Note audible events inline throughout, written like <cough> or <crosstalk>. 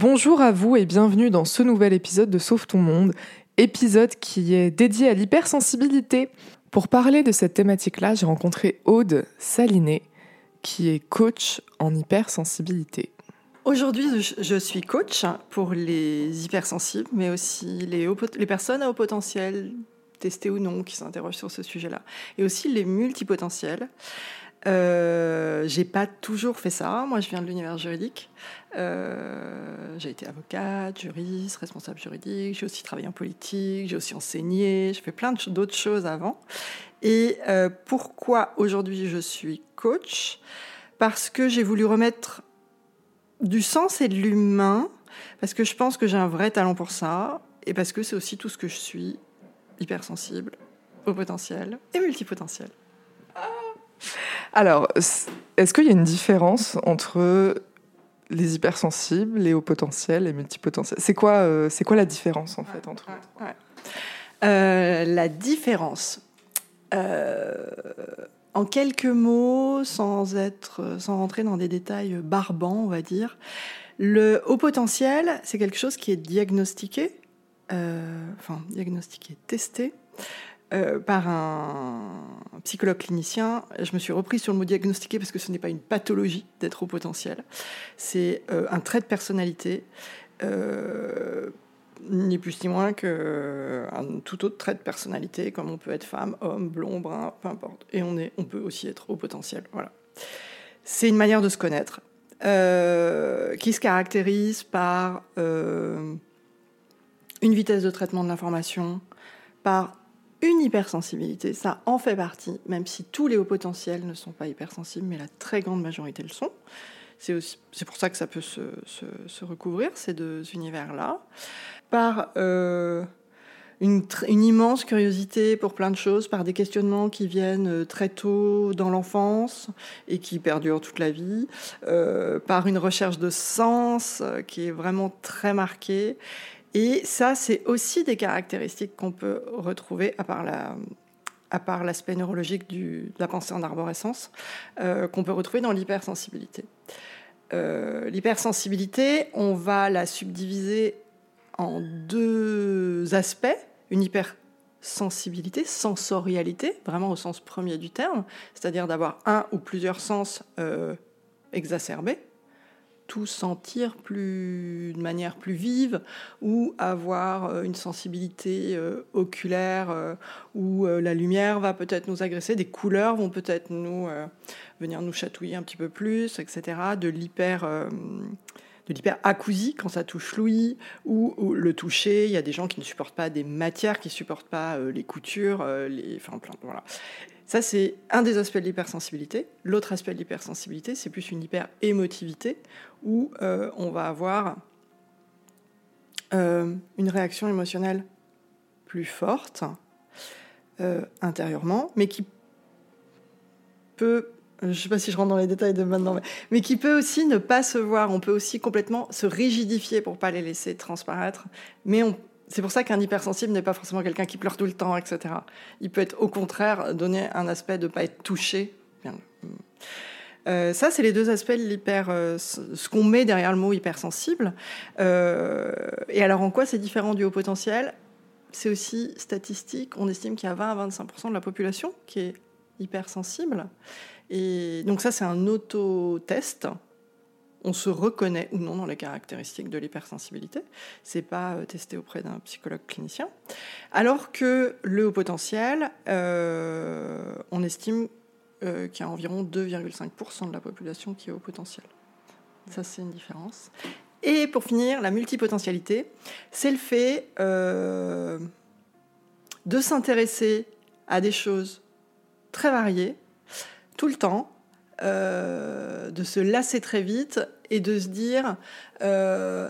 Bonjour à vous et bienvenue dans ce nouvel épisode de Sauve ton monde, épisode qui est dédié à l'hypersensibilité. Pour parler de cette thématique-là, j'ai rencontré Aude Saliné, qui est coach en hypersensibilité. Aujourd'hui, je suis coach pour les hypersensibles, mais aussi les, les personnes à haut potentiel, testées ou non, qui s'interrogent sur ce sujet-là, et aussi les multipotentiels. Euh, j'ai pas toujours fait ça. Moi, je viens de l'univers juridique. Euh, j'ai été avocate, juriste, responsable juridique. J'ai aussi travaillé en politique. J'ai aussi enseigné. J'ai fait plein d'autres choses avant. Et euh, pourquoi aujourd'hui je suis coach? Parce que j'ai voulu remettre du sens et de l'humain. Parce que je pense que j'ai un vrai talent pour ça. Et parce que c'est aussi tout ce que je suis hypersensible, au potentiel et multipotentiel. Alors, est-ce qu'il y a une différence entre les hypersensibles, les hauts potentiels, les multipotentiels? C'est quoi, euh, c'est quoi la différence en fait entre euh, La différence, euh, en quelques mots, sans être, sans rentrer dans des détails barbants, on va dire, le haut potentiel, c'est quelque chose qui est diagnostiqué, enfin diagnostiqué, testé, euh, par un psychologue clinicien. Je me suis reprise sur le mot diagnostiqué parce que ce n'est pas une pathologie d'être au potentiel. C'est euh, un trait de personnalité, euh, ni plus ni moins qu'un tout autre trait de personnalité, comme on peut être femme, homme, blond, brun, peu importe. Et on, est, on peut aussi être au potentiel. Voilà. C'est une manière de se connaître qui se caractérise par une vitesse de traitement de l'information, par une hypersensibilité, ça en fait partie, même si tous les hauts potentiels ne sont pas hypersensibles, mais la très grande majorité le sont. C'est pour ça que ça peut se, recouvrir, ces deux univers-là. Par euh, une, immense curiosité pour plein de choses, par des questionnements qui viennent euh, très tôt dans l'enfance et qui perdurent toute la vie, euh, par une recherche de sens qui est vraiment très marquée, et ça, c'est aussi des caractéristiques qu'on peut retrouver à part à part l'aspect neurologique du, de la pensée en arborescence, euh, qu'on peut retrouver dans l'hypersensibilité. Euh, l'hypersensibilité, on va la subdiviser en deux aspects. Une hypersensibilité, sensorialité, vraiment au sens premier du terme, c'est-à-dire d'avoir un ou plusieurs sens euh, exacerbés tout sentir plus, de manière plus vive ou avoir euh, une sensibilité euh, oculaire euh, où la lumière va peut-être nous agresser, des couleurs vont peut-être nous venir nous chatouiller un petit peu plus, etc. De l'hyper de l'hyperacousie quand ça touche l'ouïe ou, le toucher. Il y a des gens qui ne supportent pas des matières, qui ne supportent pas les coutures, les, enfin plein, voilà. Ça, c'est un des aspects de l'hypersensibilité. L'autre aspect de l'hypersensibilité, c'est plus une hyper-émotivité, où euh, on va avoir euh, une réaction émotionnelle plus forte euh, intérieurement, mais qui peut, je ne sais pas si je rentre dans les détails de maintenant, mais, qui peut aussi ne pas se voir. On peut aussi complètement se rigidifier pour pas les laisser transparaître, mais on, c'est pour ça qu'un hypersensible n'est pas forcément quelqu'un qui pleure tout le temps, etc. Il peut être au contraire donner un aspect de ne pas être touché. Euh, ça, c'est les deux aspects de l'hyper, euh, ce qu'on met derrière le mot hypersensible. Euh, et alors, en quoi c'est différent du haut potentiel? C'est aussi statistique. On estime qu'il y a 20 à 25% de la population qui est hypersensible. Et donc ça, c'est un auto-test on se reconnaît ou non dans les caractéristiques de l'hypersensibilité. C'est pas euh, testé auprès d'un psychologue clinicien. Alors que le haut potentiel, euh, on estime euh, qu'il y a environ 2,5% de la population qui est haut potentiel. Ça, c'est une différence. Et pour finir, la multipotentialité, c'est le fait de s'intéresser à des choses très variées, tout le temps, de se lasser très vite et de se dire euh,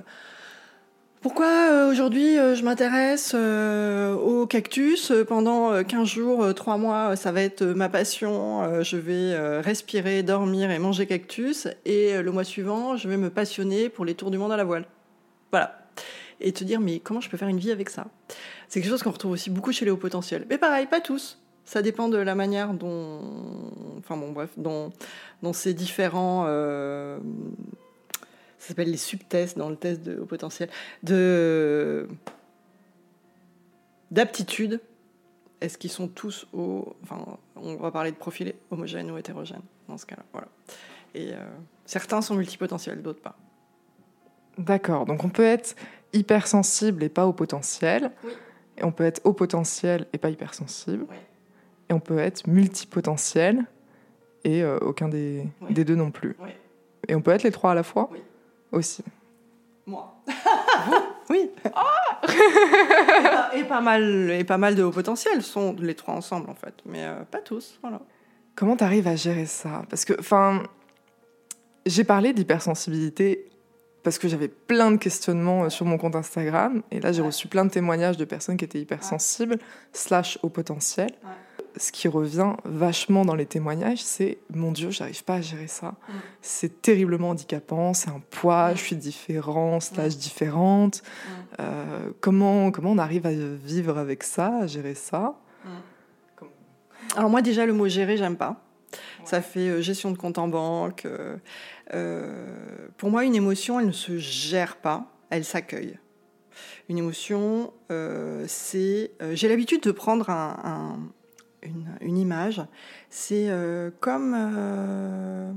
pourquoi euh, aujourd'hui je m'intéresse au cactus pendant 15 jours, 3 mois, ça va être ma passion, je vais respirer, dormir et manger cactus et le mois suivant, je vais me passionner pour les tours du monde à la voile. Voilà. Et te dire mais comment je peux faire une vie avec ça? C'est quelque chose qu'on retrouve aussi beaucoup chez les hauts potentiels. Mais pareil, pas tous. Ça dépend de la manière dont, enfin bon bref, dont, ces différents, euh, ça s'appelle les subtests dans le test de potentiel, de d'aptitude. Est-ce qu'ils sont tous au, enfin, on va parler de profil homogène ou hétérogène dans ce cas-là, voilà. Et euh, certains sont multipotentiels, d'autres pas. D'accord. Donc on peut être hypersensible et pas au potentiel. Oui. Et on peut être au potentiel et pas hypersensible. Oui. Et on peut être multipotentiel et euh, aucun des, Oui. des deux non plus. Et on peut être les trois à la fois? Oui. Aussi. Moi. oui. et, pas, <laughs> et pas mal, et pas mal de hauts potentiels sont les trois ensemble en fait, mais euh, pas tous. Voilà. Comment tu arrives à gérer ça? Parce que, enfin, j'ai parlé d'hypersensibilité parce que j'avais plein de questionnements euh, sur mon compte Instagram. Et là, j'ai Ouais. reçu plein de témoignages de personnes qui étaient hypersensibles, slash au potentiel. Ouais. Ce qui revient vachement dans les témoignages, c'est mon Dieu, j'arrive pas à gérer ça. Mm. C'est terriblement handicapant, c'est un poids, Mm. je suis différent, slash différente. Euh, comment, comment on arrive à vivre avec ça, à gérer ça Alors moi déjà le mot gérer j'aime pas. Ça fait euh, gestion de compte en banque. euh, euh, pour moi une émotion elle ne se gère pas, elle s'accueille. Une émotion euh, c'est euh, j'ai l'habitude de prendre un- un- une, une image. C'est euh, comme euh,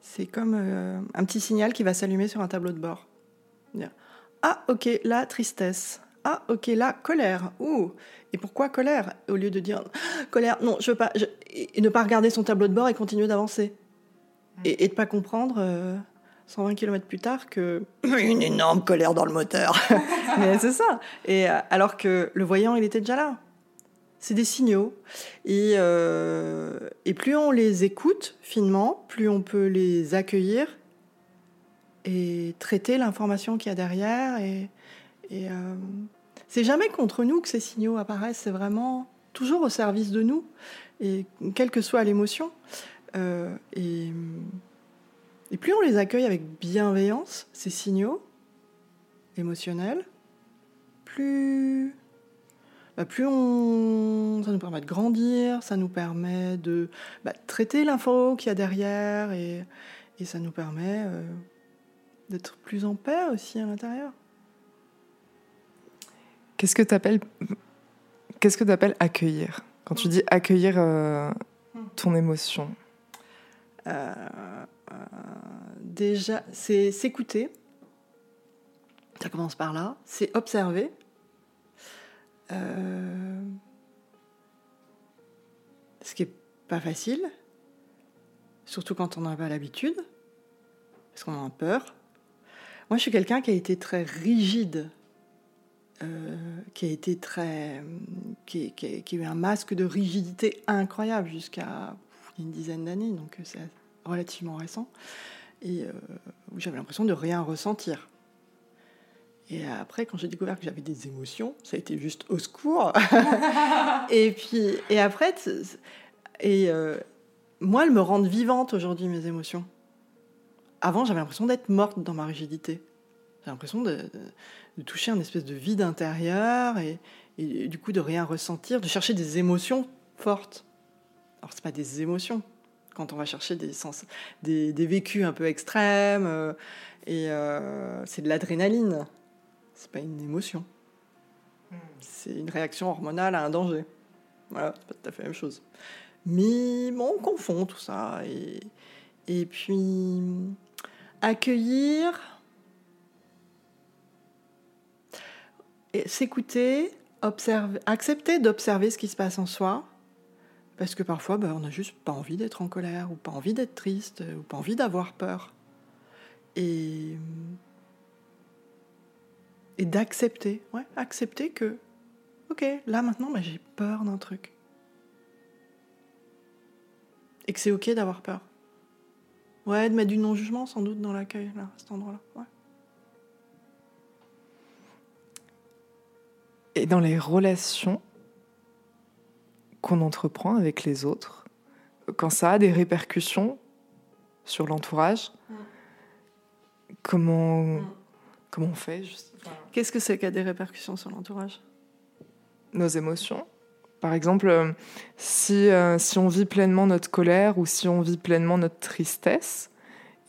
c'est comme euh, un petit signal qui va s'allumer sur un tableau de bord. Ah ok là tristesse. Ah ok là colère. Ouh et pourquoi colère? Au lieu de dire colère, non, je veux pas. je- Et ne pas regarder son tableau de bord et continuer d'avancer. Et, et de pas comprendre, euh, 120 km plus tard, que <laughs> une énorme colère dans le moteur. <laughs> Mais c'est ça. Et alors que le voyant, il était déjà là. C'est des signaux. Et, euh, et plus on les écoute finement, plus on peut les accueillir et traiter l'information qu'il y a derrière. Et, et euh, c'est jamais contre nous que ces signaux apparaissent, c'est vraiment toujours au service de nous, et quelle que soit l'émotion. Euh, et, et plus on les accueille avec bienveillance, ces signaux émotionnels, plus, bah, plus on, ça nous permet de grandir, ça nous permet de bah, traiter l'info qu'il y a derrière, et, et ça nous permet euh, d'être plus en paix aussi à l'intérieur. Qu'est-ce que tu appelles qu'est-ce que appelles accueillir? Quand tu dis accueillir euh, ton émotion. Euh, déjà, c'est s'écouter. Ça commence par là. C'est observer. Euh, ce qui est pas facile, surtout quand on n'a pas l'habitude, parce qu'on a peur. Moi, je suis quelqu'un qui a été très rigide, euh, qui a été très, qui, a eu un masque de rigidité incroyable jusqu'à une dizaine d'années, donc c'est relativement récent, et euh, où j'avais l'impression de rien ressentir. Et après, quand j'ai découvert que j'avais des émotions, ça a été juste au secours. <laughs> et puis, et après, et euh, moi, elles me rendent vivante aujourd'hui mes émotions. Avant, j'avais l'impression d'être morte dans ma rigidité. J'ai l'impression de, de- de toucher un espèce de vide intérieur et, et du coup de rien ressentir, de chercher des émotions fortes. Alors, c'est pas des émotions. Quand on va chercher des, sens, des, des vécus un peu extrêmes, euh, et euh, c'est de l'adrénaline. C'est pas une émotion. C'est une réaction hormonale à un danger. Voilà, c'est pas tout à fait la même chose. Mais bon, on confond tout ça. Et, et puis, accueillir, s'écouter, accepter d'observer ce qui se passe en soi. Parce que parfois, ben, on n'a juste pas envie d'être en colère, ou pas envie d'être triste, ou pas envie d'avoir peur. Et, et d'accepter, ouais, accepter que, ok, là maintenant, ben, j'ai peur d'un truc. Et que c'est ok d'avoir peur. Ouais, de mettre du non-jugement sans doute dans l'accueil, là, à cet endroit-là. Ouais. Et dans les relations qu'on entreprend avec les autres, quand ça a des répercussions sur l'entourage, Mm. comment, Mm. Comment on fait juste Qu'est-ce que c'est qui a des répercussions sur l'entourage? Nos émotions. Par exemple, euh, si, euh, si on vit pleinement notre colère ou si on vit pleinement notre tristesse,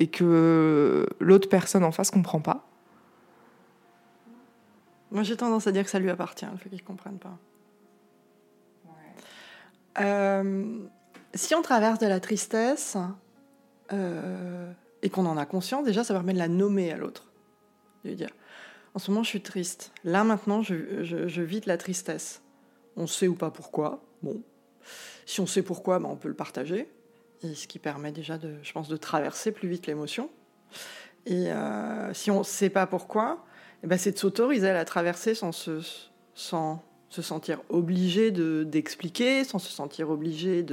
et que l'autre personne en face comprend pas. Moi, j'ai tendance à dire que ça lui appartient, le fait qu'il ne comprenne pas. Euh, si on traverse de la tristesse euh, et qu'on en a conscience, déjà, ça permet de la nommer à l'autre. De lui dire, en ce moment, je suis triste. Là, maintenant, je, je, vis de la tristesse. On sait ou pas pourquoi. Bon. Si on sait pourquoi, ben, on peut le partager. Et ce qui permet déjà, de, je pense, de traverser plus vite l'émotion. Et euh, si on ne sait pas pourquoi, eh ben, c'est de s'autoriser à la traverser sans se, sans se sentir obligé d'expliquer, sans se sentir obligé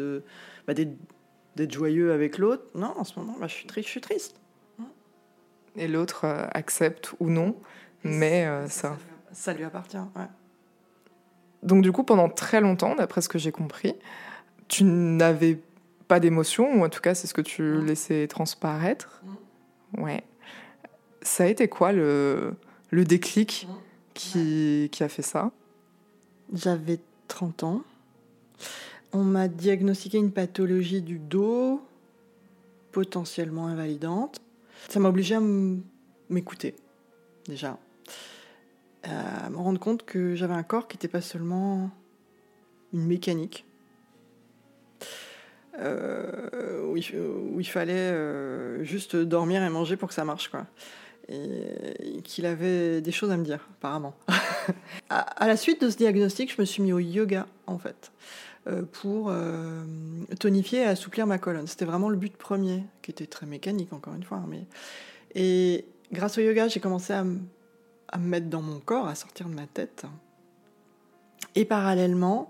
bah, d'être joyeux avec l'autre. Non, en ce moment, bah, je, suis triste, je suis triste. Et l'autre euh, accepte ou non, mais euh, ça, ça... lui appartient, ouais. Donc du coup, pendant très longtemps, d'après ce que j'ai compris, tu n'avais pas d'émotion, ou en tout cas, c'est ce que tu laissais transparaître. Ouais. Ça a été quoi le, le déclic qui, qui a fait ça? J'avais 30 ans. On m'a diagnostiqué une pathologie du dos potentiellement invalidante. Ça m'a obligé à m'écouter, déjà. À me rendre compte que j'avais un corps qui n'était pas seulement une mécanique, euh, où, il, fallait euh, juste dormir et manger pour que ça marche. Quoi. Et, qu'il avait des choses à me dire, apparemment. <laughs> à, la suite de ce diagnostic, je me suis mis au yoga, en fait, euh, pour tonifier et assouplir ma colonne. C'était vraiment le but premier, qui était très mécanique, encore une fois. Mais... Et grâce au yoga, j'ai commencé à, à me mettre dans mon corps, à sortir de ma tête. Et parallèlement,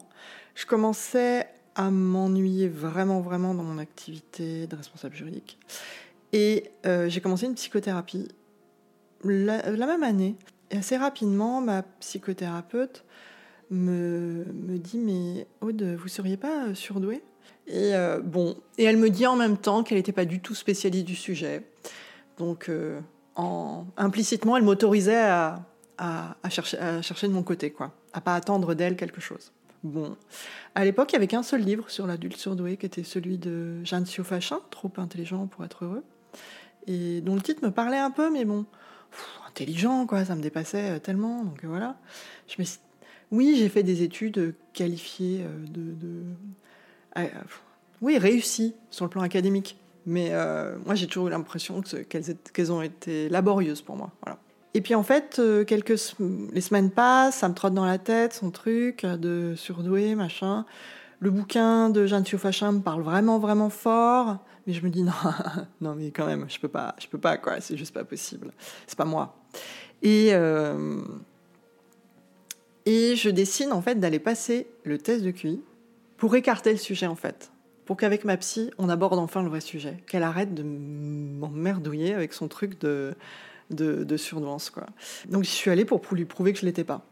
je commençais à m'ennuyer vraiment, vraiment dans mon activité de responsable juridique. Et euh, j'ai commencé une psychothérapie la, même année. Et assez rapidement, ma psychothérapeute me, me dit Mais Aude, vous seriez pas surdouée? Et euh, bon, et elle me dit en même temps qu'elle n'était pas du tout spécialiste du sujet. Donc, euh, en, implicitement, elle m'autorisait à, à, chercher, de mon côté, quoi, à pas attendre d'elle quelque chose. Bon, à l'époque, il n'y avait qu'un seul livre sur l'adulte surdoué, qui était celui de Jeanne Siofachin, Trop intelligent pour être heureux, et dont le titre me parlait un peu, mais bon, intelligent, quoi, ça me dépassait euh, tellement, donc euh, voilà. Je me Oui, j'ai fait des études qualifiées euh, de... oui, réussies sur le plan académique, mais moi j'ai toujours eu l'impression qu'elles ont été laborieuses pour moi. Et puis en fait, euh, quelques les semaines passent, ça me trotte dans la tête son truc de surdoué, machin. Le bouquin de Jeanne Thiofachin me parle vraiment, vraiment fort, mais je me dis <laughs> non, non mais quand même, je peux pas, je peux pas quoi, c'est juste pas possible, c'est pas moi. Et euh, et je décide en fait d'aller passer le test de QI pour écarter le sujet en fait, pour qu'avec ma psy on aborde enfin le vrai sujet, qu'elle arrête de m'emmerdouiller avec son truc de de, de surdouance. Quoi. Donc je suis allée pour lui prouver que je l'étais pas.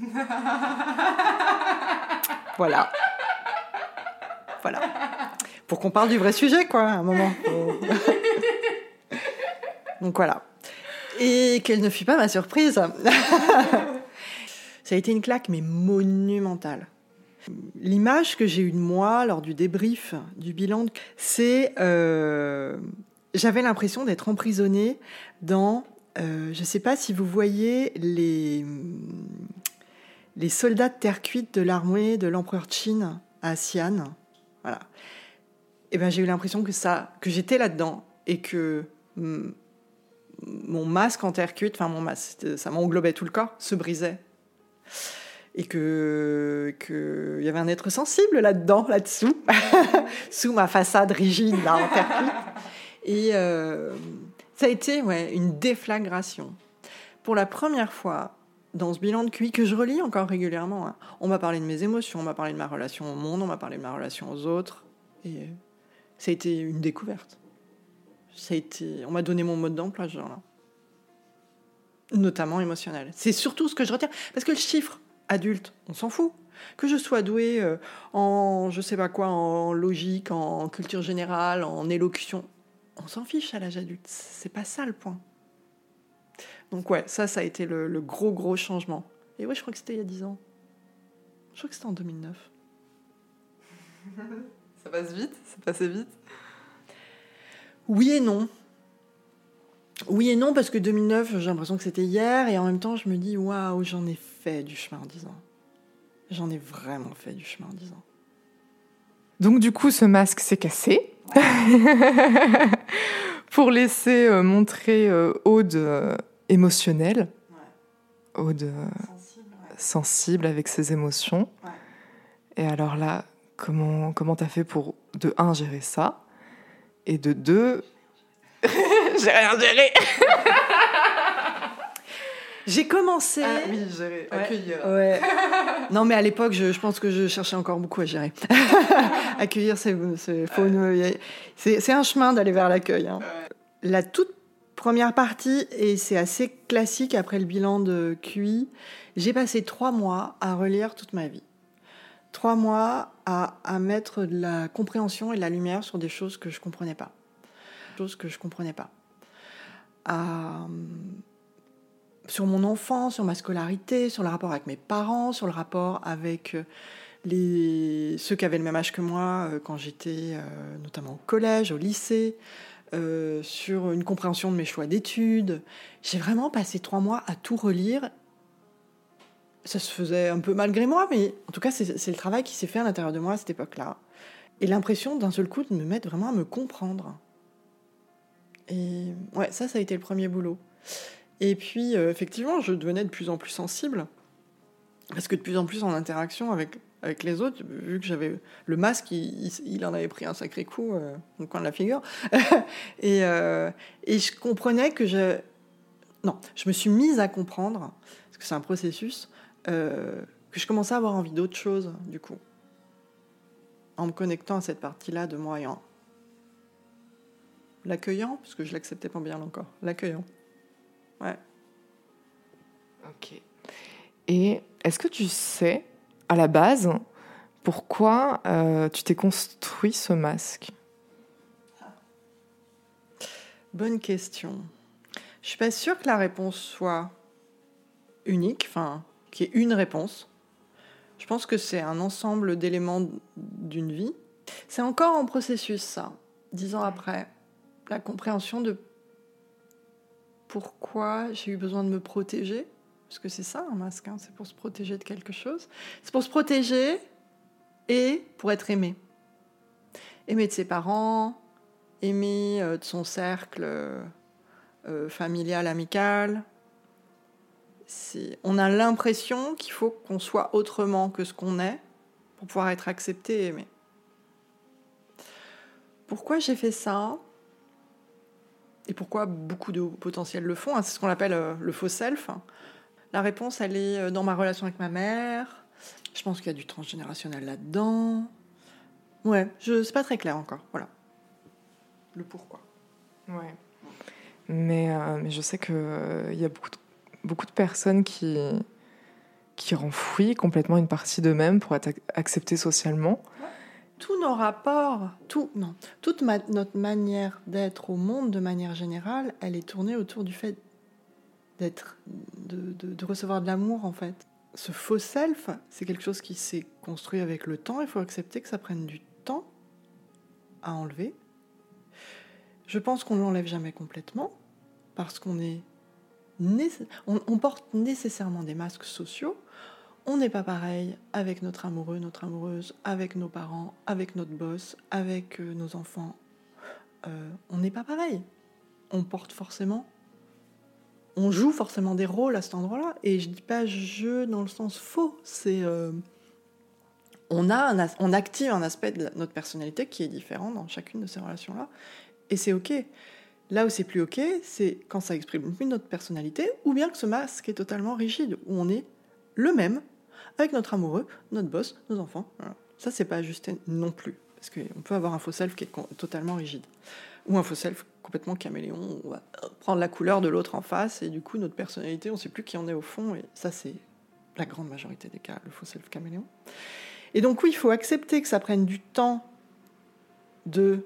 <laughs> voilà. Voilà. Pour qu'on parle du vrai sujet, quoi, à un moment. <laughs> Donc voilà. Et quelle ne fut pas ma surprise. <laughs> Ça a été une claque, mais monumentale. L'image que j'ai eue de moi lors du débrief du bilan, c'est euh, j'avais l'impression d'être emprisonnée dans euh, je ne sais pas si vous voyez les, les soldats de terre cuite de l'armée de l'empereur Qin à Xi'an. Voilà. Et eh ben j'ai eu l'impression que ça, que j'étais là-dedans et que mon masque en terre cuite, enfin mon masque, ça m'englobait tout le corps, se brisait. Et que qu'il y avait un être sensible là-dedans, là-dessous, <laughs> sous ma façade rigide là en terre. Et euh, ça a été ouais, une déflagration. Pour la première fois dans ce bilan de QI que je relis encore régulièrement, hein, on m'a parlé de mes émotions, on m'a parlé de ma relation au monde, on m'a parlé de ma relation aux autres. Et ça a été une découverte. Ça a été, on m'a donné mon mode d'emploi, genre là. Notamment émotionnel. C'est surtout ce que je retiens. Parce que le chiffre adulte, on s'en fout. Que je sois doué euh, en, je sais pas quoi, en logique, en culture générale, en élocution, on s'en fiche à l'âge adulte. C'est pas ça le point. Donc ouais, ça, ça a été le, gros, gros changement. Et ouais, je crois que c'était il y a 10 ans. Je crois que c'était en 2009. <laughs> ça passe vite Ça passait vite Oui et non. Oui et non, parce que 2009, j'ai l'impression que c'était hier, et en même temps, je me dis, waouh, j'en ai fait du chemin en 10 ans. J'en ai vraiment fait du chemin en 10 ans. Donc du coup, ce masque s'est cassé. <laughs> Pour laisser euh, montrer euh, Aude euh, émotionnelle. Aude Sensible, sensible avec ses émotions. Et alors là, comment comment t'as fait pour de un gérer ça? Et de deux <laughs> j'ai rien géré. <laughs> J'ai commencé. gérer, Ouais. Ouais. <laughs> Non, mais à l'époque, je, je pense que je cherchais encore beaucoup à gérer. Accueillir, c'est c'est- faut une- c'est- c'est un chemin d'aller vers l'accueil. hein. La toute première partie, et c'est assez classique après le bilan de QI, j'ai passé trois mois à relire toute ma vie. Trois mois à, à mettre de la compréhension et de la lumière sur des choses que je comprenais pas. Choses que je comprenais pas. À, sur mon enfance, sur ma scolarité, sur le rapport avec mes parents, sur le rapport avec euh, ceux qui avaient le même âge que moi euh, quand j'étais euh, notamment au collège, au lycée, euh, sur une compréhension de mes choix d'études. J'ai vraiment passé trois mois à tout relire. Ça se faisait un peu malgré moi, mais en tout cas, c'est le travail qui s'est fait à l'intérieur de moi à cette époque-là. Et l'impression d'un seul coup de me mettre vraiment à me comprendre. Et ouais, ça, ça a été le premier boulot. Et puis, euh, effectivement, je devenais de plus en plus sensible. Parce que de plus en plus en interaction avec, avec les autres, vu que j'avais le masque, il, en avait pris un sacré coup euh, au coin de la figure. <laughs> et, euh, et je comprenais que je. Non, je me suis mise à comprendre, parce que c'est un processus, euh, que je commençais à avoir envie d'autre chose, du coup. En me connectant à cette partie-là de moi et en l'accueillant, parce que je l'acceptais pas bien encore. L'accueillant. Ouais. Ok. Et est-ce que tu sais, à la base, pourquoi euh, tu t'es construit ce masque? Bonne question. Je suis pas sûre que la réponse soit unique, enfin, qu'il y ait une réponse. Je pense que c'est un ensemble d'éléments d'une vie. C'est encore en processus, ça, dix ans après. La compréhension de pourquoi j'ai eu besoin de me protéger. Parce que c'est ça, un masque, hein, c'est pour se protéger de quelque chose. C'est pour se protéger et pour être aimé. Aimé de ses parents, aimé euh, de son cercle euh, euh, familial, amical. On a l'impression qu'il faut qu'on soit autrement que ce qu'on est pour pouvoir être accepté et aimé. Pourquoi j'ai fait ça? Et pourquoi beaucoup de potentiels le font hein, C'est ce qu'on appelle euh, le faux self. La réponse, elle est euh, dans ma relation avec ma mère. Je pense qu'il y a du transgénérationnel là-dedans. Ouais, je c'est pas très clair encore. Voilà. Le pourquoi. Ouais. Mais, euh, mais je sais qu'il il y a beaucoup de, beaucoup de personnes qui, qui complètement une partie d'eux-mêmes pour être ac- socialement. Tous nos rapports, tout, non, toute notre manière d'être au monde de manière générale, elle est tournée autour du fait d'être, de, recevoir de l'amour en fait. Ce faux self, c'est quelque chose qui s'est construit avec le temps. Il faut accepter que ça prenne du temps à enlever. Je pense qu'on ne l'enlève jamais complètement parce qu'on est on, on porte nécessairement des masques sociaux. On n'est pas pareil avec notre amoureux, notre amoureuse, avec nos parents, avec notre boss, avec euh, nos enfants. Euh, on n'est pas pareil. On porte forcément, on joue forcément des rôles à cet endroit-là. Et je dis pas jeu dans le sens faux. C'est euh, on a un on active un aspect de notre personnalité qui est différent dans chacune de ces relations-là. Et c'est ok. Là où c'est plus ok, c'est quand ça exprime plus notre personnalité, ou bien que ce masque est totalement rigide, où on est le même avec notre amoureux, notre boss, nos enfants. Voilà. Ça, c'est pas ajusté non plus. Parce qu'on peut avoir un faux self qui est totalement rigide. Ou un faux self complètement caméléon, on va prendre la couleur de l'autre en face, et du coup, notre personnalité, on sait plus qui on est au fond, et ça, c'est la grande majorité des cas, le faux self caméléon. Et donc, oui, il faut accepter que ça prenne du temps de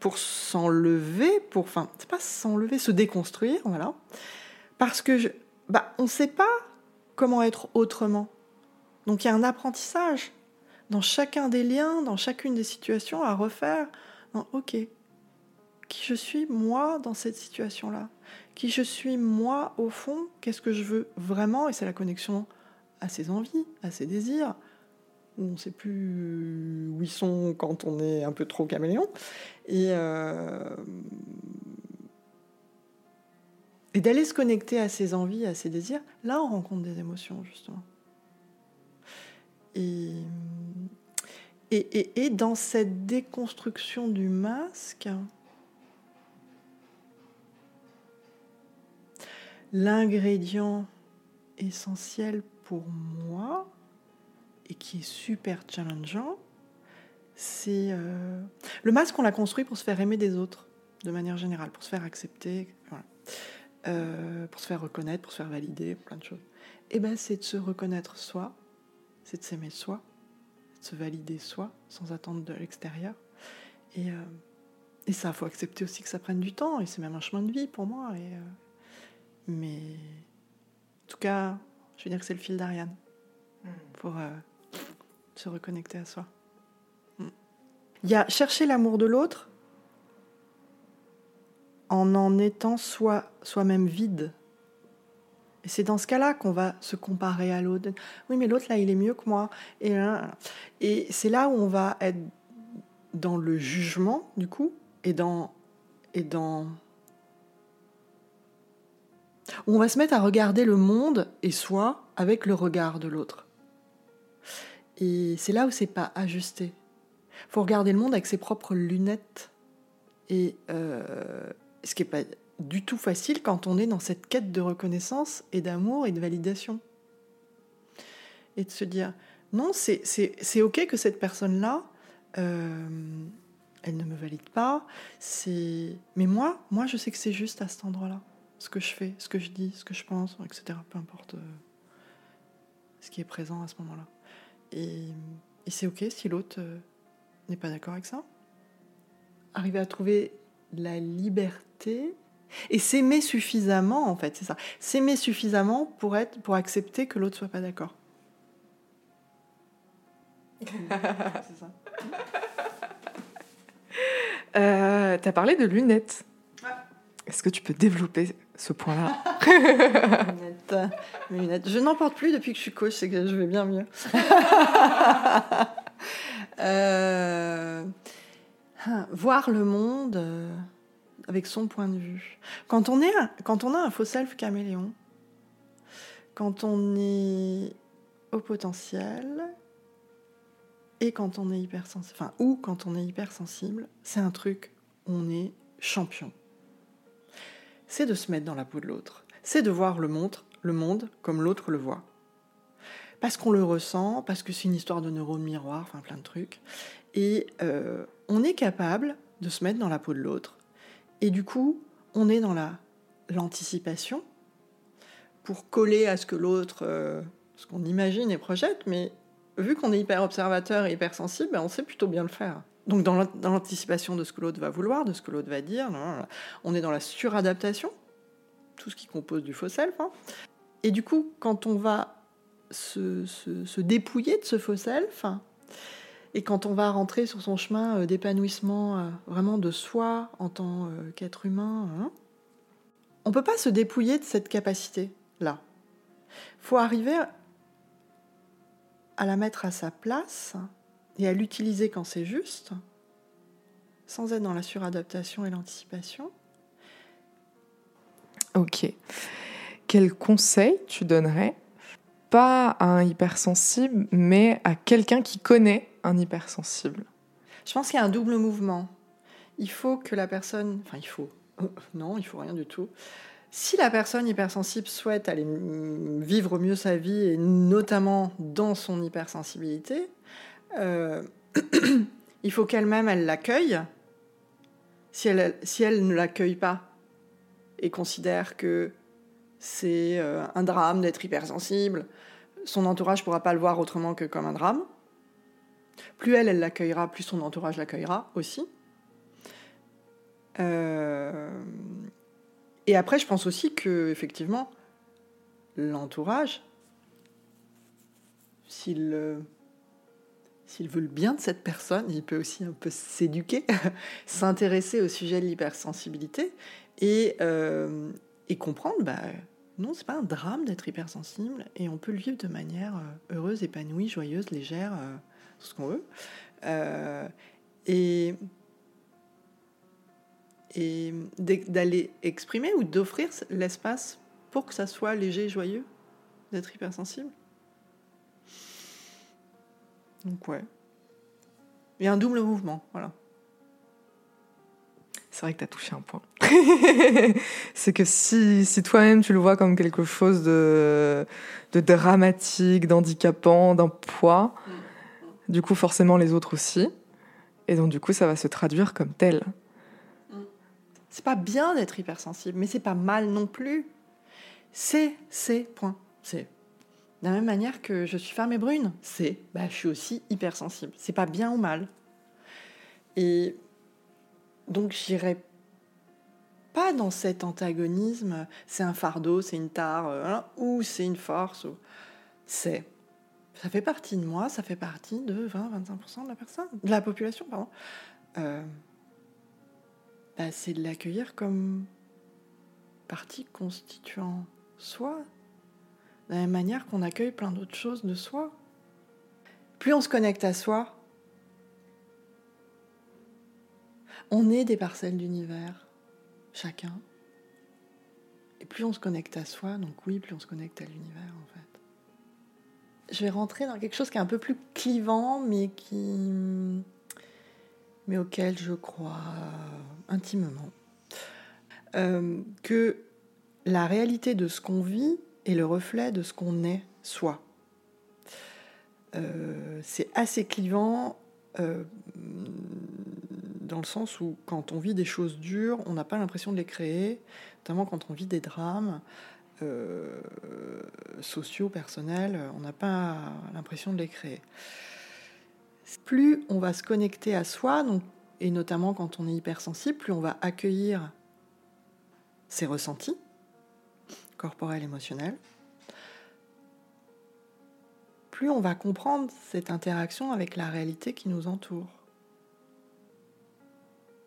pour s'enlever, pour, enfin, c'est pas s'enlever, se déconstruire, voilà. Parce que, je, bah, on sait pas comment être autrement. Donc il y a un apprentissage dans chacun des liens, dans chacune des situations à refaire. Ok. qui je suis moi dans cette situation-là, qui je suis moi au fond, qu'est-ce que je veux vraiment, et c'est la connexion à ses envies, à ses désirs, on ne sait plus où ils sont quand on est un peu trop caméléon, euh, et d'aller se connecter à ses envies, à ses désirs, là on rencontre des émotions justement. Et, et, et dans cette déconstruction du masque, l'ingrédient essentiel pour moi et qui est super challengeant, c'est euh, le masque, on l'a construit pour se faire aimer des autres, de manière générale, pour se faire accepter, euh, pour se faire reconnaître, pour se faire valider, plein de choses. Et eh ben, c'est de se reconnaître soi, c'est de s'aimer soi, de se valider soi, sans attendre de l'extérieur. Et, euh, et ça, faut accepter aussi que ça prenne du temps, et c'est même un chemin de vie pour moi. Et, mais en tout cas, je veux dire que c'est le fil d'Ariane hmm. pour euh, se reconnecter à soi. Hmm. Il y a chercher l'amour de l'autre en en étant soi, soi-même vide. Et c'est dans ce cas-là qu'on va se comparer à l'autre. Oui, mais l'autre, là, il est mieux que moi. Et, et c'est là où on va être dans le jugement, du coup, et dans, et dans on va se mettre à regarder le monde et soi avec le regard de l'autre. Et c'est là où c'est pas ajusté. Faut regarder le monde avec ses propres lunettes. Et euh, ce qui n'est pas du tout facile quand on est dans cette quête de reconnaissance et d'amour et de validation. Et de se dire, non, c'est ok que cette personne-là, euh, elle ne me valide pas. Mais moi, moi, je sais que c'est juste à cet endroit-là ce que je fais, ce que je dis, ce que je pense, etc. Peu importe euh, ce qui est présent à ce moment-là. Et, c'est ok si l'autre euh, n'est pas d'accord avec ça. Arriver à trouver la liberté et s'aimer suffisamment, en fait, c'est ça. S'aimer suffisamment pour, être, pour accepter que l'autre soit pas d'accord. <laughs> c'est ça. Euh, T'as parlé de lunettes. Est-ce que tu peux développer ce point-là <laughs> <laughs> lunettes, Je n'en porte plus depuis que je suis coach, c'est que je vais bien mieux. Euh, voir le monde euh, avec son point de vue. Quand on, est, quand on a un faux self caméléon, quand on est au potentiel et quand on est hypersensible, enfin, ou quand on est hypersensible, c'est un truc, on est champion c'est de se mettre dans la peau de l'autre. C'est de voir le monde, le monde comme l'autre le voit. Parce qu'on le ressent, parce que c'est une histoire de neurones miroirs, enfin plein de trucs. Et euh, on est capable de se mettre dans la peau de l'autre. Et du coup, on est dans la l'anticipation pour coller à ce que l'autre, euh, ce qu'on imagine et projette. Mais vu qu'on est hyper observateur et hyper sensible, ben, on sait plutôt bien le faire. Donc dans l'anticipation de ce que l'autre va vouloir, de ce que l'autre va dire, on est dans la suradaptation, tout ce qui compose du faux self. Hein. Et du coup, quand on va se, dépouiller de ce faux self, et quand on va rentrer sur son chemin euh, d'épanouissement euh, vraiment de soi en tant euh, qu'être humain, hein, on ne peut pas se dépouiller de cette capacité-là. Faut arriver à la mettre à sa place et à l'utiliser quand c'est juste, sans être dans la suradaptation et l'anticipation. Ok. Quel conseil tu donnerais Pas à un hypersensible, mais à quelqu'un qui connaît un hypersensible Je pense qu'il y a un double mouvement. Il faut que la personne. Enfin, il faut. <laughs> non, il faut rien du tout. Si la personne hypersensible souhaite aller vivre mieux sa vie, et notamment dans son hypersensibilité, euh, <clears throat> il faut qu'elle-même, elle l'accueille. Si elle, si elle ne l'accueille pas et considère que c'est euh, un drame d'être hypersensible, son entourage ne pourra pas le voir autrement que comme un drame. Plus elle, elle l'accueillera, plus son entourage l'accueillera aussi. Euh, et après, je pense aussi que, effectivement, l'entourage, s'il s'il veut le bien de cette personne, il peut aussi un peu s'éduquer, <laughs> s'intéresser au sujet de l'hypersensibilité et, euh, et comprendre, bah, non, c'est pas un drame d'être hypersensible et on peut le vivre de manière euh, heureuse, épanouie, joyeuse, légère, euh, tout ce qu'on veut. et et d'aller exprimer ou d'offrir l'espace pour que ça soit léger et joyeux d'être hypersensible. Donc ouais. Il y a un double mouvement, voilà. C'est vrai que tu as touché un point. <laughs> c'est que si, toi-même tu le vois comme quelque chose de, dramatique, d'handicapant, d'un poids, du coup forcément les autres aussi. Et donc du coup ça va se traduire comme tel. C'est pas bien d'être hypersensible, mais c'est pas mal non plus. C'est, c'est, point. C'est de la même manière que je suis femme et brune, c'est, bah, je suis aussi hypersensible. C'est pas bien ou mal. Et donc j'irai pas dans cet antagonisme, c'est un fardeau, c'est une tare, hein, ou c'est une force. C'est. Ça fait partie de moi, ça fait partie de 20-25% de la personne, de la population, pardon. Euh, bah, c'est de l'accueillir comme partie constituant soi, de la même manière qu'on accueille plein d'autres choses de soi. Plus on se connecte à soi, on est des parcelles d'univers, chacun. Et plus on se connecte à soi, donc oui, plus on se connecte à l'univers en fait. Je vais rentrer dans quelque chose qui est un peu plus clivant, mais qui, mais auquel je crois intimement, euh, que la réalité de ce qu'on vit est le reflet de ce qu'on est soi. Euh, c'est assez clivant euh, dans le sens où quand on vit des choses dures, on n'a pas l'impression de les créer, notamment quand on vit des drames euh, sociaux, personnels, on n'a pas l'impression de les créer. Plus on va se connecter à soi, donc, et notamment quand on est hypersensible, plus on va accueillir ses ressentis corporels, émotionnels, plus on va comprendre cette interaction avec la réalité qui nous entoure.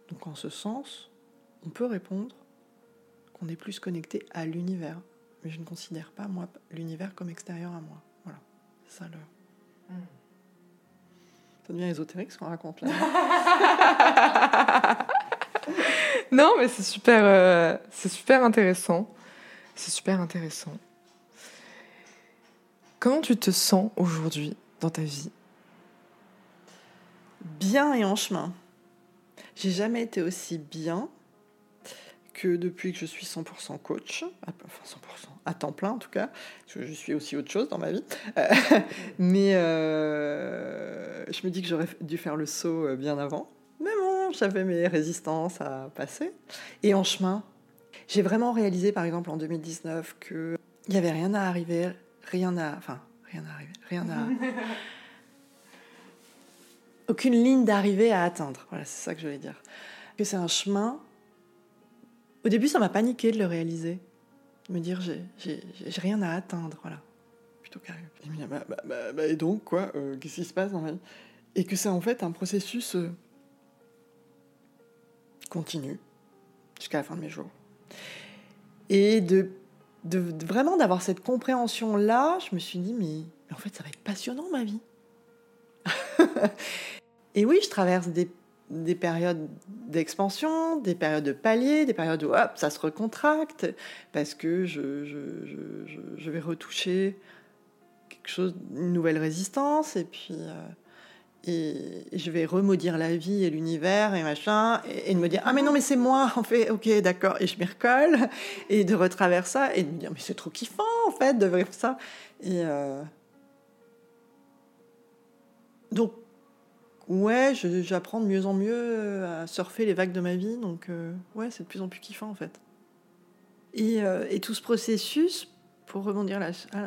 Donc en ce sens, on peut répondre qu'on est plus connecté à l'univers. Mais je ne considère pas, moi, l'univers comme extérieur à moi. Voilà, c'est ça le... Hmm. Ça devient ésotérique ce qu'on raconte là. <laughs> non, mais c'est super, euh, c'est super intéressant. C'est super intéressant. Comment tu te sens aujourd'hui dans ta vie? Bien et en chemin. J'ai jamais été aussi bien que depuis que je suis 100% coach, enfin 100%, à temps plein en tout cas, parce que je suis aussi autre chose dans ma vie. Euh, <laughs> mais euh, je me dis que j'aurais dû faire le saut euh, bien avant. Mais bon, j'avais mes résistances à passer. Et en chemin, j'ai vraiment réalisé par exemple en 2019 qu'il n'y avait rien à arriver, rien à... Enfin, rien à arriver, rien à... <laughs> aucune ligne d'arrivée à atteindre. Voilà, c'est ça que je voulais dire. Que c'est un chemin. Au début, ça m'a paniqué de le réaliser. De me dire, j'ai rien à atteindre. Voilà. Plutôt qu'à. Bah, bah, bah, et donc, quoi euh, Qu'est-ce qui se passe dans ma vie? Et que c'est en fait un processus euh, continu jusqu'à la fin de mes jours. Et de, de, vraiment d'avoir cette compréhension-là, je me suis dit, mais en fait, ça va être passionnant ma vie. <laughs> Et oui, je traverse des, des périodes d'expansion, des périodes de palier, des périodes où hop, ça se recontracte, parce que je, vais retoucher quelque chose, une nouvelle résistance, et puis euh, et, je vais remaudire la vie et l'univers et machin, et, de me dire ah mais non mais c'est moi en fait, ok d'accord, et je m'y recolle, et de retraverser ça, et de me dire mais c'est trop kiffant en fait de vivre ça, et euh, donc ouais, j'apprends de mieux en mieux à surfer les vagues de ma vie. Donc, euh, ouais, c'est de plus en plus kiffant, en fait. Et, euh, tout ce processus, pour rebondir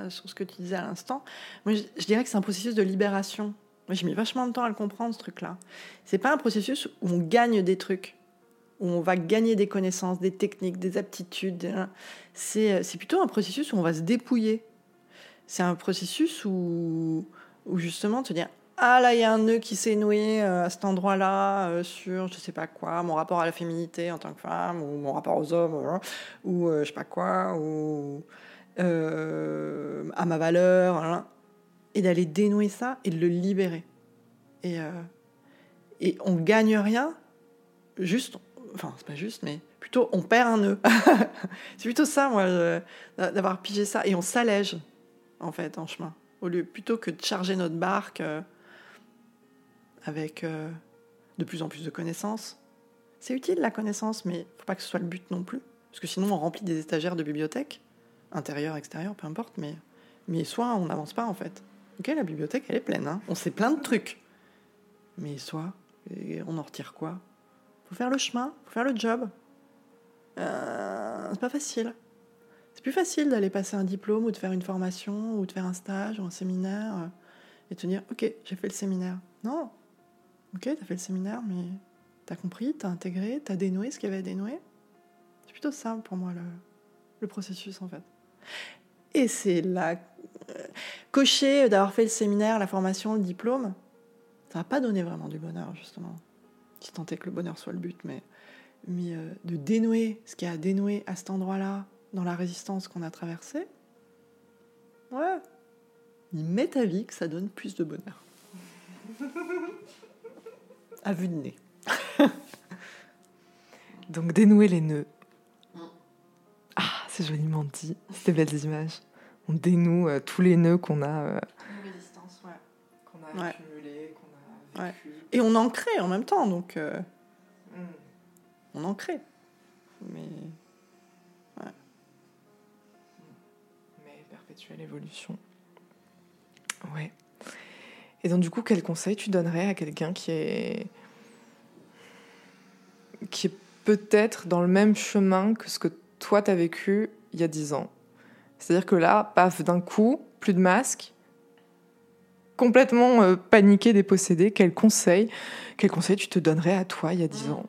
sur ce que tu disais à l'instant, moi, je, dirais que c'est un processus de libération. Moi, j'ai mis vachement de temps à le comprendre, ce truc-là. C'est pas un processus où on gagne des trucs, où on va gagner des connaissances, des techniques, des aptitudes. Hein. C'est plutôt un processus où on va se dépouiller. C'est un processus où, où justement te dire ah là, il y a un nœud qui s'est noué euh, à cet endroit-là euh, sur je sais pas quoi, mon rapport à la féminité en tant que femme, ou mon rapport aux hommes, euh, ou je sais pas quoi, ou à ma valeur, hein, et d'aller dénouer ça et de le libérer. Et, et on gagne rien, juste, enfin, c'est pas juste, mais plutôt on perd un nœud. <laughs> c'est plutôt ça, moi, d'avoir pigé ça, et on s'allège, en fait, en chemin. Au lieu, plutôt que de charger notre barque avec euh, de plus en plus de connaissances. C'est utile la connaissance, mais faut pas que ce soit le but non plus. Parce que sinon, on remplit des étagères de bibliothèque, intérieure, extérieure, peu importe, mais, mais soit on n'avance pas en fait. Ok, la bibliothèque, elle est pleine, hein. on sait plein de trucs. Mais soit, on en retire quoi? Faut faire le chemin, faut faire le job. Euh, c'est pas facile. C'est plus facile d'aller passer un diplôme ou de faire une formation ou de faire un stage ou un séminaire euh, et de dire ok j'ai fait le séminaire. Non, Ok, t'as fait le séminaire, mais t'as compris, t'as intégré, t'as dénoué ce qu'il y avait à dénouer. C'est plutôt simple pour moi le, processus en fait. Et c'est là. Euh, cocher d'avoir fait le séminaire, la formation, le diplôme, ça va pas donner vraiment du bonheur justement. Si tant est que le bonheur soit le but, mais, euh, de dénouer ce qu'il y a à dénouer à cet endroit-là, dans la résistance qu'on a traversée, ouais, il met ta vie que ça donne plus de bonheur. <laughs> à vue de nez. <laughs> Donc dénouer les nœuds. Ah, c'est joliment dit. C'est belles images. On dénoue euh, tous les nœuds qu'on a. Euh, ouais. Qu'on a accumulés, qu'on a vécu. Et on en crée en même temps, donc. Euh, mm. On en crée. Mais. Ouais. Mais perpétuelle évolution. Ouais. Et donc, du coup, quel conseil tu donnerais à quelqu'un qui est. qui est peut-être dans le même chemin que ce que toi t'as vécu il y a dix ans? C'est-à-dire que là, paf, d'un coup, plus de masque, complètement euh, paniqué, dépossédé. Quel conseil, quel conseil tu te donnerais à toi il y a dix ans?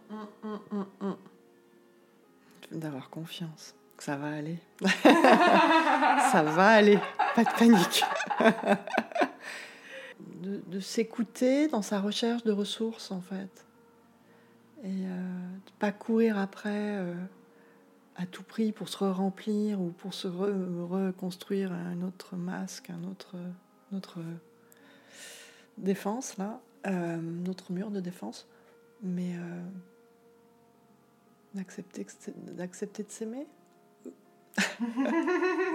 D'avoir confiance, que ça va aller. <laughs> ça va aller, pas de panique <laughs> de, s'écouter dans sa recherche de ressources, en fait. Et euh, pas courir après euh, à tout prix pour se remplir ou pour se reconstruire un autre masque, un autre, notre défense, là, euh, notre mur de défense. Mais d'accepter de s'aimer. <laughs>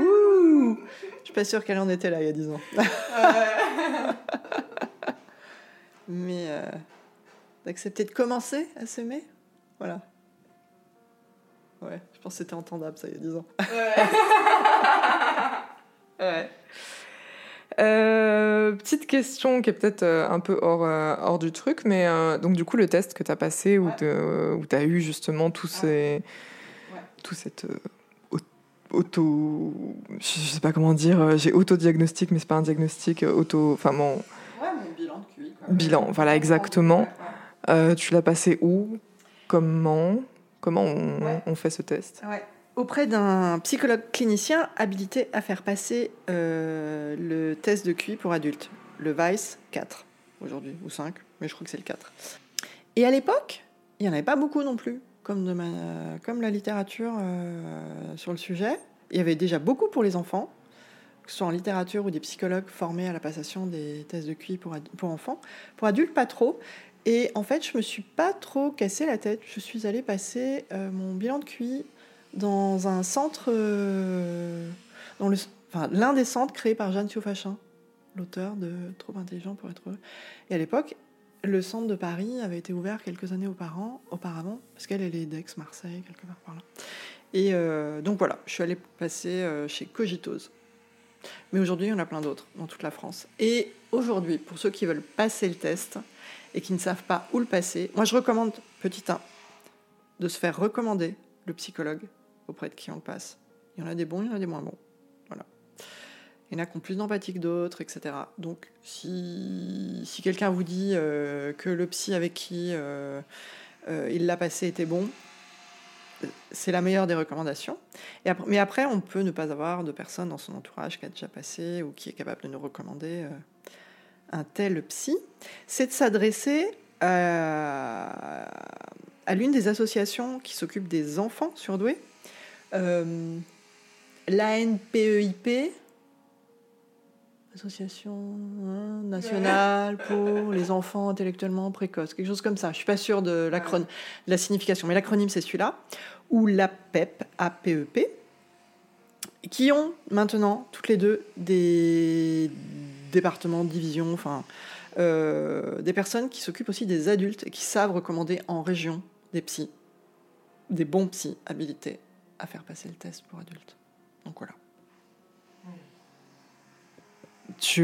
Ouh, je suis pas sûre qu'elle en était là il y a 10 ans. <laughs> Mais euh, d'accepter de commencer à s'aimer, voilà. Ouais, je pense que c'était entendable ça il y a 10 ans. <laughs> Ouais. Euh, petite question qui est peut-être euh, un peu hors, hors du truc, mais donc du coup le test que tu as passé où tu as eu justement tous ces, tout cette auto. Je sais pas comment dire, euh, j'ai auto-diagnostic, mais c'est pas un diagnostic, euh, auto. Enfin, mon. Ouais, mon bilan de QI. Bilan, voilà, exactement. Euh, tu l'as passé où? Comment? Comment on, fait ce test? Ouais. Auprès d'un psychologue clinicien habilité à faire passer le test de QI pour adultes, le VICE 4 aujourd'hui, ou 5, mais je crois que c'est le 4. Et à l'époque, il n'y en avait pas beaucoup non plus comme, la littérature euh, sur le sujet. Il y avait déjà beaucoup pour les enfants, que ce soit en littérature ou des psychologues formés à la passation des tests de QI pour, enfants. Pour adultes, pas trop. Et en fait, je me suis pas trop cassé la tête. Je suis allée passer euh, mon bilan de QI dans un centre, euh, dans l'un des centres créés par Jeanne Siofachin, l'auteur de Trop intelligent pour être heureux. Et à l'époque, le centre de Paris avait été ouvert quelques années auparavant, auparavant parce qu'elle est d'Aix-Marseille, quelque part par là. Et euh, donc voilà, je suis allée passer euh, chez Cogitos. Mais aujourd'hui, il y en a plein d'autres dans toute la France. Et aujourd'hui, pour ceux qui veulent passer le test et qui ne savent pas où le passer, moi je recommande, petit 1, de se faire recommander le psychologue auprès de qui on le passe. Il y en a des bons, il y en a des moins bons. Il y en a qui ont plus d'empathie que d'autres, etc. Donc, si, si quelqu'un vous dit euh, que le psy avec qui euh, euh, il l'a passé était bon, c'est la meilleure des recommandations. Et après, mais après, on peut ne pas avoir de personne dans son entourage qui a déjà passé ou qui est capable de nous recommander un tel psy, c'est de s'adresser à, à l'une des associations qui s'occupe des enfants surdoués, l'ANPEIP, Association hein, nationale pour les enfants intellectuellement précoces, quelque chose comme ça. Je suis pas sûre de, de la signification, mais l'acronyme c'est celui-là, ou l'APEP, APEP, qui ont maintenant toutes les deux des départements, divisions, enfin euh, des personnes qui s'occupent aussi des adultes et qui savent recommander en région des psys, des bons psys habilités à faire passer le test pour adultes. Donc voilà.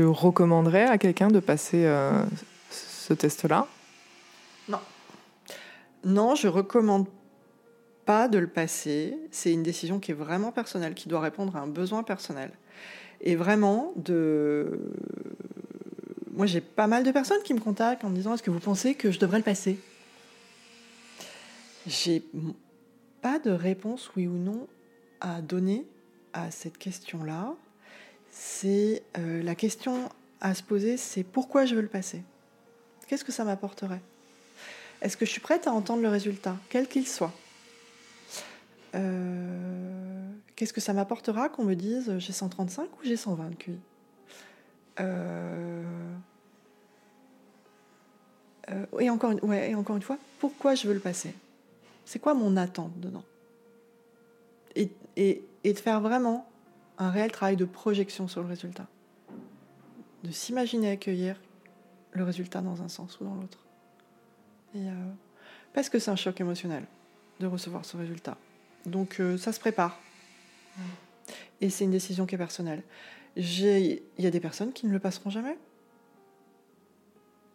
Recommanderais à quelqu'un de passer euh, ce test-là? Non. Non, je recommande pas de le passer. C'est une décision qui est vraiment personnelle, qui doit répondre à un besoin personnel. Et vraiment, de... moi j'ai pas mal de personnes qui me contactent en me disant est-ce que vous pensez que je devrais le passer? J'ai pas de réponse oui ou non à donner à cette question-là. C'est euh, la question à se poser, c'est pourquoi je veux le passer? Qu'est-ce que ça m'apporterait? Est-ce que je suis prête à entendre le résultat, quel qu'il soit? Euh, Qu'est-ce que ça m'apportera qu'on me dise j'ai 135 ou j'ai 120 de QI euh, et, encore, une fois, pourquoi je veux le passer? C'est quoi mon attente dedans? Et de faire vraiment un réel travail de projection sur le résultat. De s'imaginer accueillir le résultat dans un sens ou dans l'autre. Et euh, parce que c'est un choc émotionnel de recevoir ce résultat. Donc euh, ça se prépare. Et c'est une décision qui est personnelle. Il y a des personnes qui ne le passeront jamais.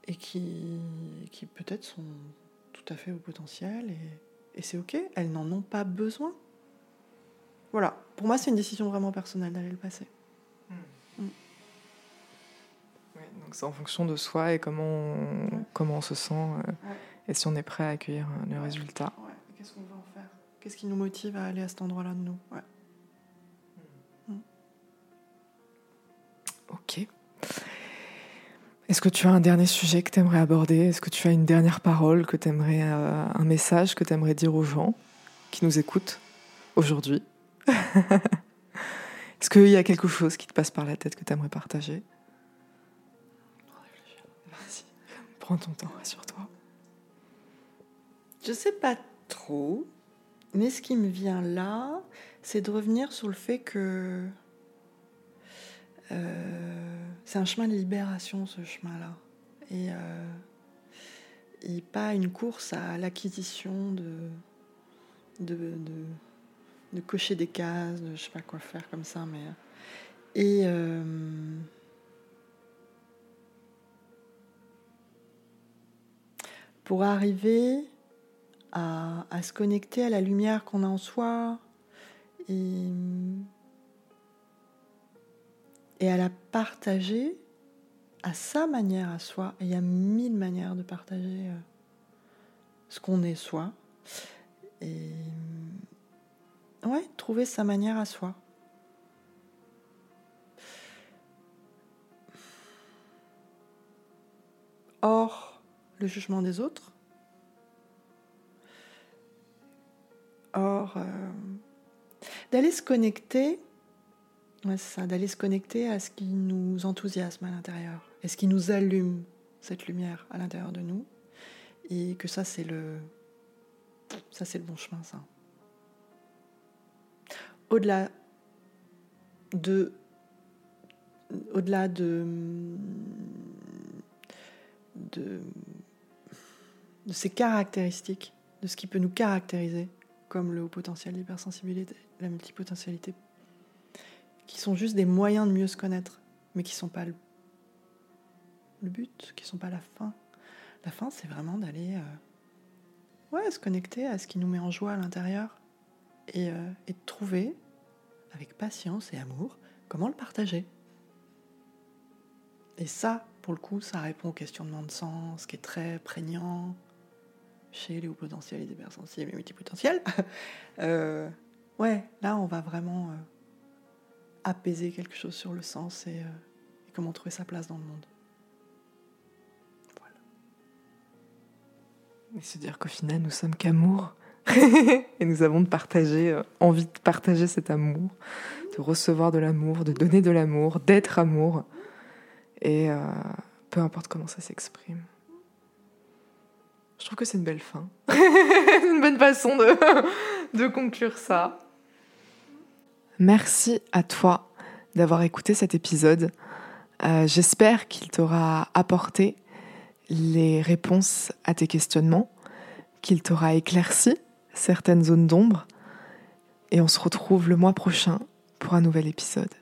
Et qui, qui peut-être sont tout à fait au potentiel. Et, et c'est OK. Elles n'en ont pas besoin. Voilà, pour moi, c'est une décision vraiment personnelle d'aller le passer. Hmm. Mm. donc c'est en fonction de soi et comment on, comment on se sent euh, et si on est prêt à accueillir euh, le résultat. Qu'est-ce qu'on veut en faire? Qu'est-ce qui nous motive à aller à cet endroit-là de nous? Hmm. Mm. Ok. Est-ce que tu as un dernier sujet que tu aimerais aborder? Est-ce que tu as une dernière parole, que tu aimerais, euh, un message que tu aimerais dire aux gens qui nous écoutent aujourd'hui? <laughs> Est-ce qu'il y a quelque chose qui te passe par la tête que tu aimerais partager prends ton temps, rassure-toi. Je sais pas trop, mais ce qui me vient là, c'est de revenir sur le fait que euh, c'est un chemin de libération, ce chemin-là. Et, euh, et pas une course à l'acquisition de, de, de de cocher des cases, de je sais pas quoi faire comme ça, mais. Et. Euh, pour arriver à, à, se connecter à la lumière qu'on a en soi et, et, à la partager à sa manière à soi. Et il y a mille manières de partager euh, ce qu'on est soi. Et ouais, trouver sa manière à soi. Or, le jugement des autres. Or, euh, d'aller se connecter, d'aller se connecter à ce qui nous enthousiasme à l'intérieur, et ce qui nous allume cette lumière à l'intérieur de nous, et que ça c'est le, ça c'est le bon chemin, ça au-delà de ces caractéristiques, de ce qui peut nous caractériser, comme le haut potentiel, l'hypersensibilité, la multipotentialité, qui sont juste des moyens de mieux se connaître, mais qui ne sont pas le, le, but, qui ne sont pas la fin. La fin, c'est vraiment d'aller euh, ouais, se connecter à ce qui nous met en joie à l'intérieur euh, et, de trouver, avec patience et amour, comment le partager. Et ça, pour le coup, ça répond au questionnement de sens qui est très prégnant chez les hauts potentiels, les hypersensibles, les multipotentiels. <laughs> Euh, ouais, là, on va vraiment euh, apaiser quelque chose sur le sens et, et, comment trouver sa place dans le monde. Voilà. Et se dire qu'au final, nous sommes qu'amour. <laughs> et nous avons de partager, euh, envie de partager cet amour, de recevoir de l'amour, de donner de l'amour, d'être amour. Et euh, peu importe comment ça s'exprime. Je trouve que c'est une belle fin. <laughs> c'est une bonne façon de, conclure ça. Merci à toi d'avoir écouté cet épisode. Euh, J'espère qu'il t'aura apporté les réponses à tes questionnements, qu'il t'aura éclairci certaines zones d'ombre. Et on se retrouve le mois prochain pour un nouvel épisode.